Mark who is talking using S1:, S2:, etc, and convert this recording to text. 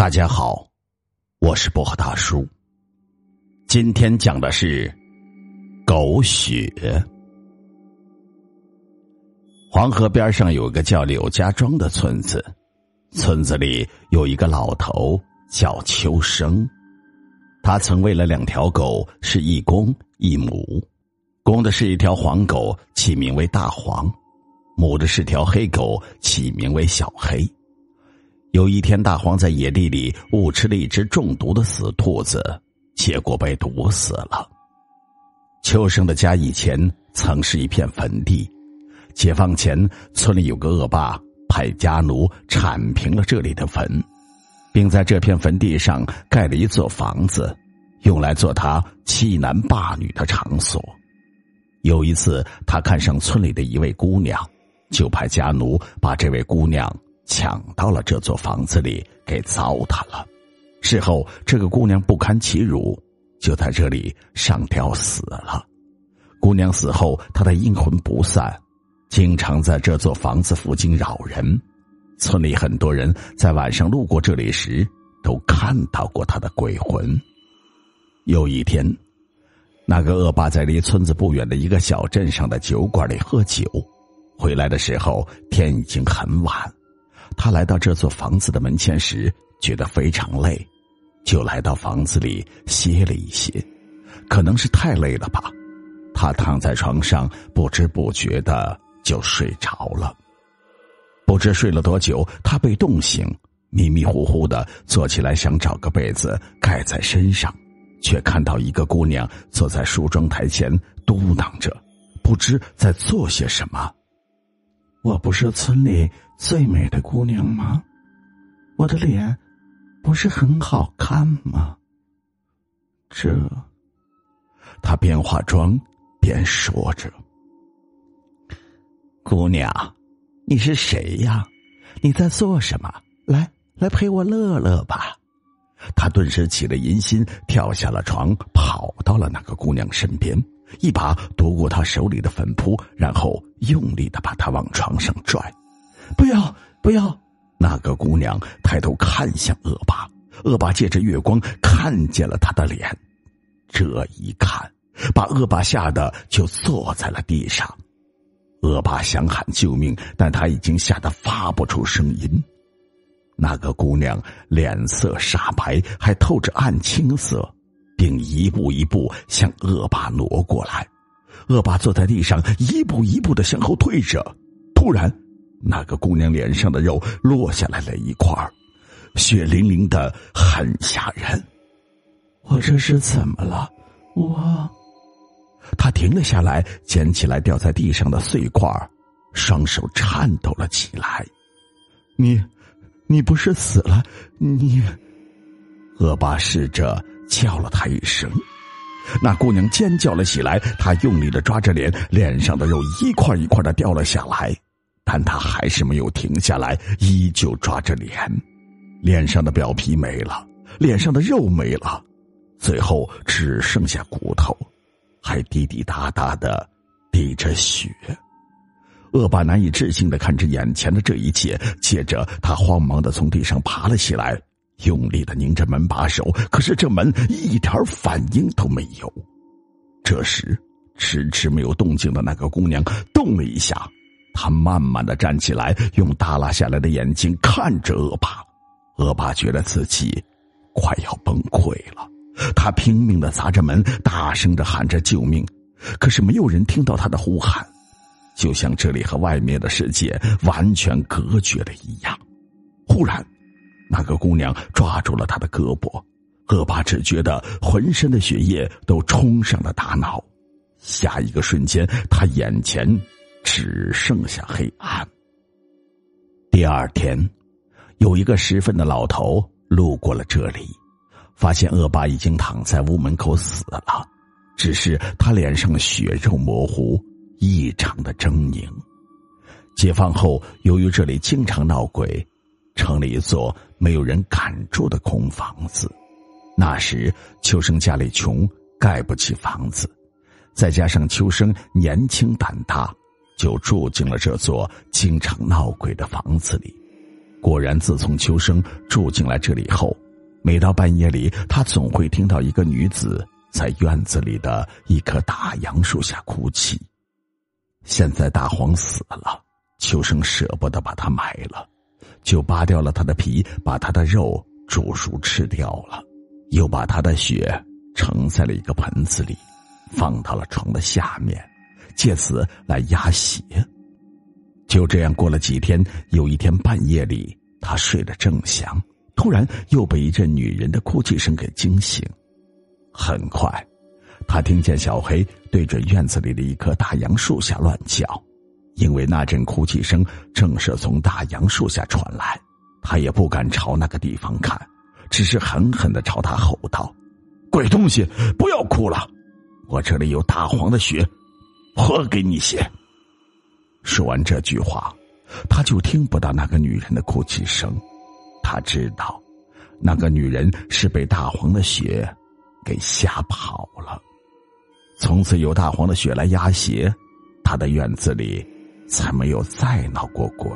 S1: 大家好，我是薄荷大叔。今天讲的是狗血。黄河边上有个叫柳家庄的村子，村子里有一个老头叫秋生，他曾为了两条狗是一公一母，公的是一条黄狗，起名为大黄；母的是条黑狗，起名为小黑。有一天，大黄在野地里误吃了一只中毒的死兔子，结果被毒死了。秋生的家以前曾是一片坟地，解放前村里有个恶霸派家奴铲平了这里的坟，并在这片坟地上盖了一座房子，用来做他欺男霸女的场所。有一次，他看上村里的一位姑娘，就派家奴把这位姑娘。抢到了这座房子里，给糟蹋了。事后，这个姑娘不堪其辱，就在这里上吊死了。姑娘死后，她的阴魂不散，经常在这座房子附近扰人。村里很多人在晚上路过这里时，都看到过她的鬼魂。有一天，那个恶霸在离村子不远的一个小镇上的酒馆里喝酒，回来的时候天已经很晚。他来到这座房子的门前时，觉得非常累，就来到房子里歇了一歇。可能是太累了吧，他躺在床上，不知不觉的就睡着了。不知睡了多久，他被冻醒，迷迷糊糊的坐起来，想找个被子盖在身上，却看到一个姑娘坐在梳妆台前，嘟囔着，不知在做些什么。
S2: 我不是村里最美的姑娘吗？我的脸不是很好看吗？这，
S1: 他边化妆边说着：“姑娘，你是谁呀？你在做什么？来，来陪我乐乐吧。”他顿时起了淫心，跳下了床，跑到了那个姑娘身边。一把夺过他手里的粉扑，然后用力的把他往床上拽。
S2: 不要，不要！
S1: 那个姑娘抬头看向恶霸，恶霸借着月光看见了他的脸。这一看，把恶霸吓得就坐在了地上。恶霸想喊救命，但他已经吓得发不出声音。那个姑娘脸色煞白，还透着暗青色。并一步一步向恶霸挪过来，恶霸坐在地上，一步一步的向后退着。突然，那个姑娘脸上的肉落下来了一块血淋淋的，很吓人。
S2: 我这是怎么了？我……
S1: 他停了下来，捡起来掉在地上的碎块双手颤抖了起来。
S2: 你，你不是死了？你……
S1: 恶霸试着。叫了他一声，那姑娘尖叫了起来。她用力的抓着脸，脸上的肉一块一块的掉了下来，但她还是没有停下来，依旧抓着脸。脸上的表皮没了，脸上的肉没了，最后只剩下骨头，还滴滴答答的滴着血。恶霸难以置信的看着眼前的这一切，接着他慌忙的从地上爬了起来。用力的拧着门把手，可是这门一点反应都没有。这时，迟迟没有动静的那个姑娘动了一下，她慢慢的站起来，用耷拉下来的眼睛看着恶霸。恶霸觉得自己快要崩溃了，他拼命的砸着门，大声的喊着救命，可是没有人听到他的呼喊，就像这里和外面的世界完全隔绝了一样。忽然。那个姑娘抓住了他的胳膊，恶霸只觉得浑身的血液都冲上了大脑，下一个瞬间，他眼前只剩下黑暗。第二天，有一个十分的老头路过了这里，发现恶霸已经躺在屋门口死了，只是他脸上血肉模糊，异常的狰狞。解放后，由于这里经常闹鬼。成了一座没有人敢住的空房子。那时秋生家里穷，盖不起房子，再加上秋生年轻胆大，就住进了这座经常闹鬼的房子里。果然，自从秋生住进来这里后，每到半夜里，他总会听到一个女子在院子里的一棵大杨树下哭泣。现在大黄死了，秋生舍不得把它埋了，就扒掉了他的皮，把他的肉煮熟吃掉了，又把他的血盛在了一个盆子里，放到了床的下面，借此来压血。就这样过了几天，有一天半夜里，他睡得正香，突然又被一阵女人的哭泣声给惊醒。很快，他听见小黑对着院子里的一棵大杨树下乱叫，因为那阵哭泣声正是从大杨树下传来。他也不敢朝那个地方看，只是狠狠的朝他吼道：“鬼东西，不要哭了！我这里有大黄的血，喝给你血。”说完这句话，他就听不到那个女人的哭泣声。他知道，那个女人是被大黄的血给吓跑了。从此有大黄的血来压血，他的院子里才没有再闹过鬼。